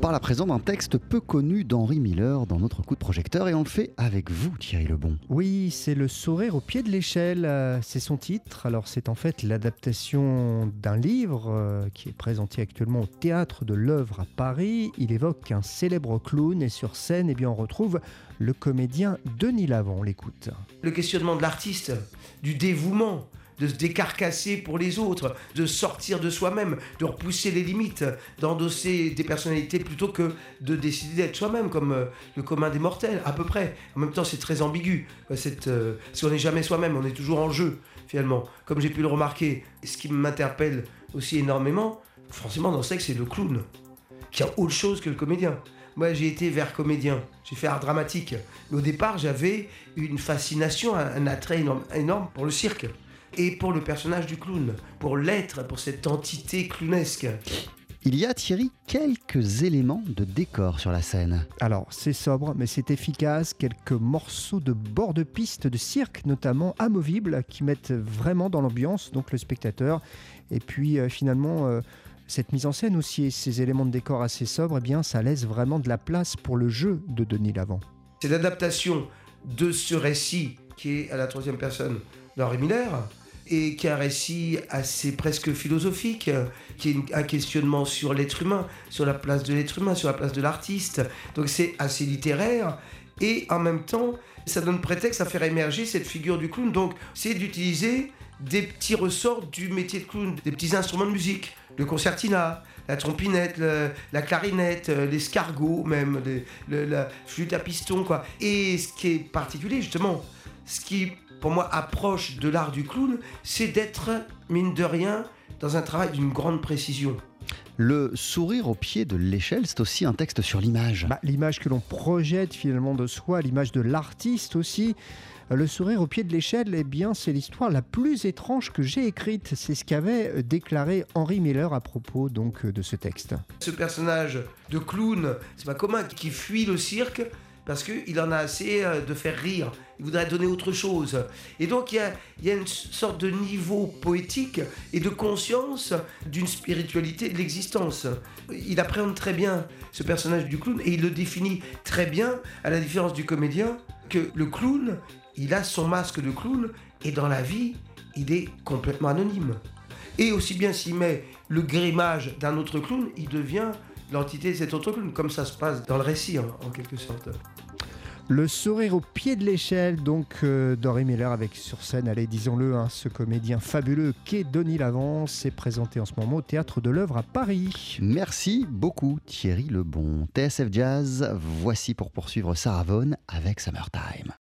parle à présent d'un texte peu connu d'Henri Miller dans notre coup de projecteur et on le fait avec vous Thierry Lebon. Oui, c'est Le sourire au pied de l'échelle, euh, c'est son titre. Alors c'est en fait l'adaptation d'un livre euh, qui est présenté actuellement au théâtre de l'œuvre à Paris. Il évoque un célèbre clown et sur scène, eh bien, on retrouve le comédien Denis Lavant. On l'écoute. Le questionnement de l'artiste, du dévouement, de se décarcasser pour les autres, de sortir de soi-même, de repousser les limites, d'endosser des personnalités plutôt que de décider d'être soi-même, comme euh, le commun des mortels, à peu près. En même temps, c'est très ambigu. Cette, euh, parce qu'on n'est jamais soi-même, on est toujours en jeu, finalement. Comme j'ai pu le remarquer, ce qui m'interpelle aussi énormément, forcément, dans ce texte, c'est le clown, qui a autre chose que le comédien. Moi, j'ai été vers comédien, j'ai fait art dramatique. Mais au départ, j'avais une fascination, un, attrait énorme pour le cirque et pour le personnage du clown, pour l'être, pour cette entité clownesque. Il y a, Thierry, quelques éléments de décor sur la scène. Alors, c'est sobre, mais c'est efficace. Quelques morceaux de bord de piste de cirque, notamment amovibles, qui mettent vraiment dans l'ambiance, donc le spectateur. Et puis, euh, finalement, euh, cette mise en scène aussi, et ces éléments de décor assez sobres, eh bien, ça laisse vraiment de la place pour le jeu de Denis Lavant. C'est l'adaptation de ce récit qui est à la troisième personne d'Henri Miller, et qui est un récit assez presque philosophique, qui est un questionnement sur l'être humain, sur la place de l'être humain, sur la place de l'artiste. Donc c'est assez littéraire et en même temps, ça donne prétexte à faire émerger cette figure du clown. Donc c'est d'utiliser des petits ressorts du métier de clown, des petits instruments de musique, le concertina, la trompinette, la clarinette, l'escargot même, la flûte à piston, quoi. Et ce qui est particulier, justement, ce qui pour moi, approche de l'art du clown, c'est d'être, mine de rien, dans un travail d'une grande précision. Le sourire au pied de l'échelle, c'est aussi un texte sur l'image. Bah, l'image que l'on projette finalement de soi, l'image de l'artiste aussi. Le sourire au pied de l'échelle, eh bien, c'est l'histoire la plus étrange que j'ai écrite. C'est ce qu'avait déclaré Henri Miller à propos donc de ce texte. Ce personnage de clown, c'est pas commun, qui fuit le cirque parce qu'il en a assez euh, de faire rire. Il voudrait donner autre chose. Et donc il y a, une sorte de niveau poétique et de conscience d'une spiritualité de l'existence. Il appréhende très bien ce personnage du clown et il le définit très bien, à la différence du comédien, que le clown, il a son masque de clown et dans la vie, il est complètement anonyme. Et aussi bien s'il met le grimage d'un autre clown, il devient l'entité de cet autre clown, comme ça se passe dans le récit en quelque sorte. Le sourire au pied de l'échelle, donc euh, Dory Miller avec sur scène, allez, disons-le, hein, ce comédien fabuleux qu'est Denis Lavance est présenté en ce moment au Théâtre de l'œuvre à Paris. Merci beaucoup Thierry Lebon. TSF Jazz, voici pour poursuivre Sarah Vaughan avec Summertime.